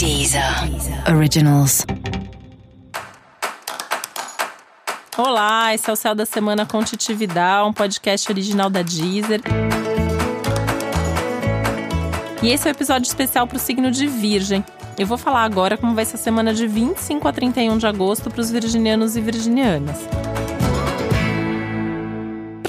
Deezer Originals. Olá, esse é o Céu da Semana com um podcast original da Deezer. E esse é o um episódio especial para o signo de Virgem. Eu vou falar agora como vai ser a semana de 25 a 31 de agosto para os virginianos e virginianas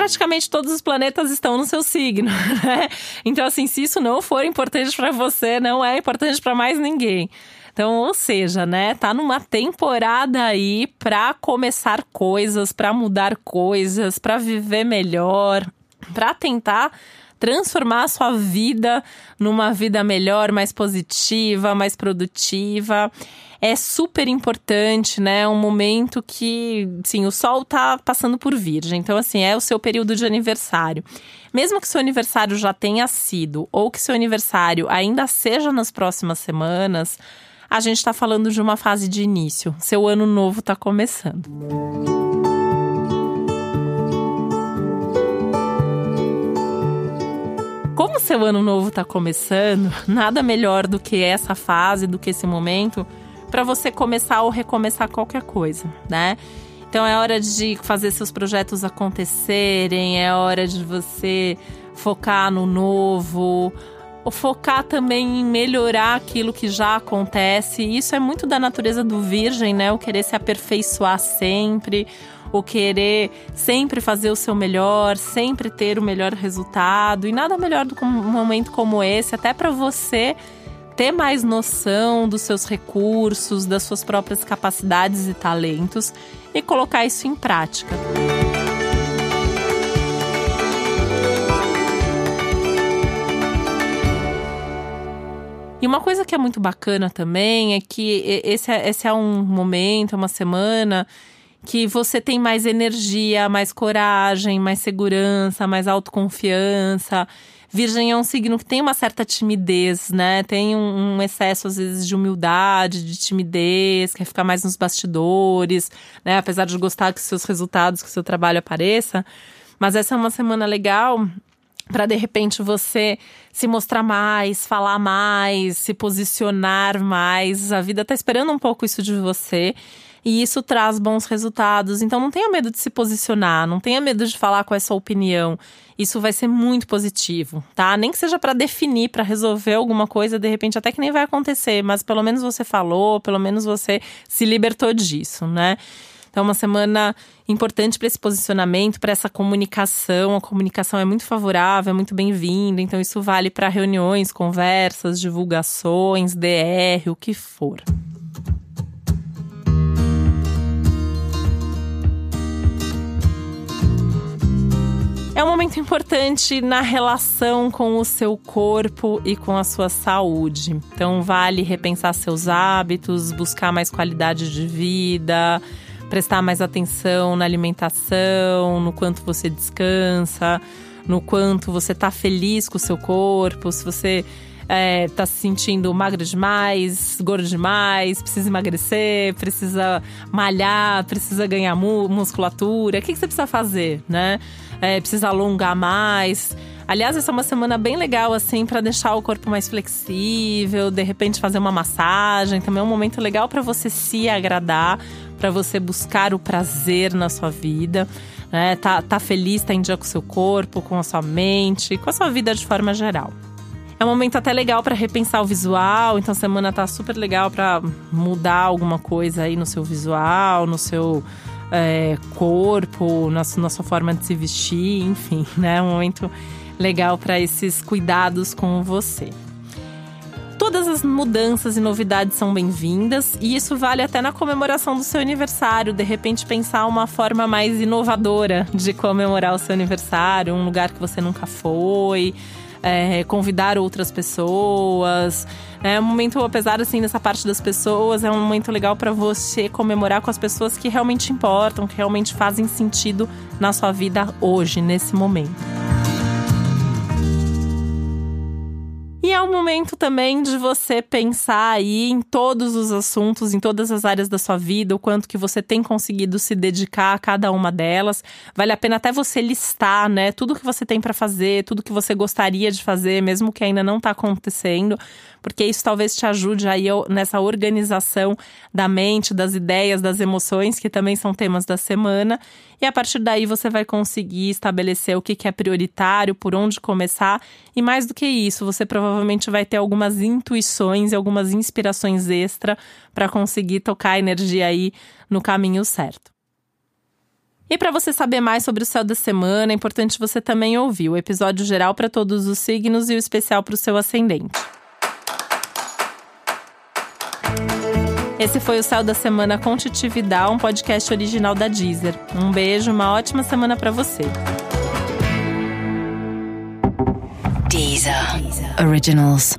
praticamente todos os planetas estão no seu signo, né? Então, assim, se isso não for importante para você, não é importante para mais ninguém. Então, ou seja, né, tá numa temporada aí para começar coisas, para mudar coisas, para viver melhor, para tentar transformar a sua vida numa vida melhor, mais positiva, mais produtiva é super importante, né? Um momento que, sim, o sol tá passando por virgem. Então, assim, é o seu período de aniversário. Mesmo que seu aniversário já tenha sido, ou que seu aniversário ainda seja nas próximas semanas, a gente está falando de uma fase de início. Seu ano novo está começando. Como seu ano novo está começando, nada melhor do que essa fase, do que esse momento, para você começar ou recomeçar qualquer coisa, né? Então é hora de fazer seus projetos acontecerem, é hora de você focar no novo, focar também em melhorar aquilo que já acontece. Isso é muito da natureza do virgem, né? O querer se aperfeiçoar sempre, o querer sempre fazer o seu melhor, sempre ter o melhor resultado. E nada melhor do que um momento como esse, até para você ter mais noção dos seus recursos, das suas próprias capacidades e talentos e colocar isso em prática. E uma coisa que é muito bacana também é que esse é, esse é um momento, é uma semana que você tem mais energia, mais coragem, mais segurança, mais autoconfiança. Virgem é um signo que tem uma certa timidez, né? Tem um, um, excesso, às vezes, de humildade, de timidez, quer ficar mais nos bastidores, né? Apesar de gostar que seus resultados, que seu trabalho apareça. Mas essa é uma semana legal para de repente você se mostrar mais, falar mais, se posicionar mais. A vida tá esperando um pouco isso de você e isso traz bons resultados. Então não tenha medo de se posicionar, não tenha medo de falar com essa opinião. Isso vai ser muito positivo, tá? Nem que seja para definir, para resolver alguma coisa, de repente até que nem vai acontecer, mas pelo menos você falou, pelo menos você se libertou disso, né? Então, uma semana importante para esse posicionamento, para essa comunicação. A comunicação é muito favorável, é muito bem-vinda. Então, isso vale para reuniões, conversas, divulgações, DR, o que for. É um momento importante na relação com o seu corpo e com a sua saúde. Então, vale repensar seus hábitos, buscar mais qualidade de vida, prestar mais atenção na alimentação, no quanto você descansa, no quanto você está feliz com o seu corpo, se você é, tá se sentindo magro demais, gordo demais, precisa emagrecer, precisa malhar, precisa ganhar musculatura. O que, que você precisa fazer, né? É, precisa alongar mais. Aliás, essa é uma semana bem legal, assim, para deixar o corpo mais flexível, de repente fazer uma massagem. Também é um momento legal para você se agradar, para você buscar o prazer na sua vida. Né? Tá, tá feliz, tá em dia com o seu corpo, com a sua mente, com a sua vida de forma geral. É um momento até legal para repensar o visual, então a semana tá super legal para mudar alguma coisa aí no seu visual, no seu é, corpo, na, na sua forma de se vestir, enfim, né? É um momento legal para esses cuidados com você. Todas as mudanças e novidades são bem-vindas e isso vale até na comemoração do seu aniversário. De repente, pensar uma forma mais inovadora de comemorar o seu aniversário, um lugar que você nunca foi é, convidar outras pessoas. É um momento, apesar assim, dessa parte das pessoas, é um momento legal para você comemorar com as pessoas que realmente importam, que realmente fazem sentido na sua vida hoje, nesse momento. É um momento também de você pensar aí em todos os assuntos, em todas as áreas da sua vida, o quanto que você tem conseguido se dedicar a cada uma delas. Vale a pena até você listar, né, tudo que você tem para fazer, tudo que você gostaria de fazer, mesmo que ainda não está acontecendo, porque isso talvez te ajude aí nessa organização da mente, das ideias, das emoções, que também são temas da semana. E a partir daí você vai conseguir estabelecer o que é prioritário, por onde começar. E mais do que isso, você provavelmente vai ter algumas intuições e algumas inspirações extra para conseguir tocar a energia aí no caminho certo. E para você saber mais sobre o céu da semana, é importante você também ouvir o episódio geral para todos os signos e o especial para o seu ascendente. Esse foi o Céu da Semana com um podcast original da Deezer. Um beijo, uma ótima semana para você. Deezer. Originals.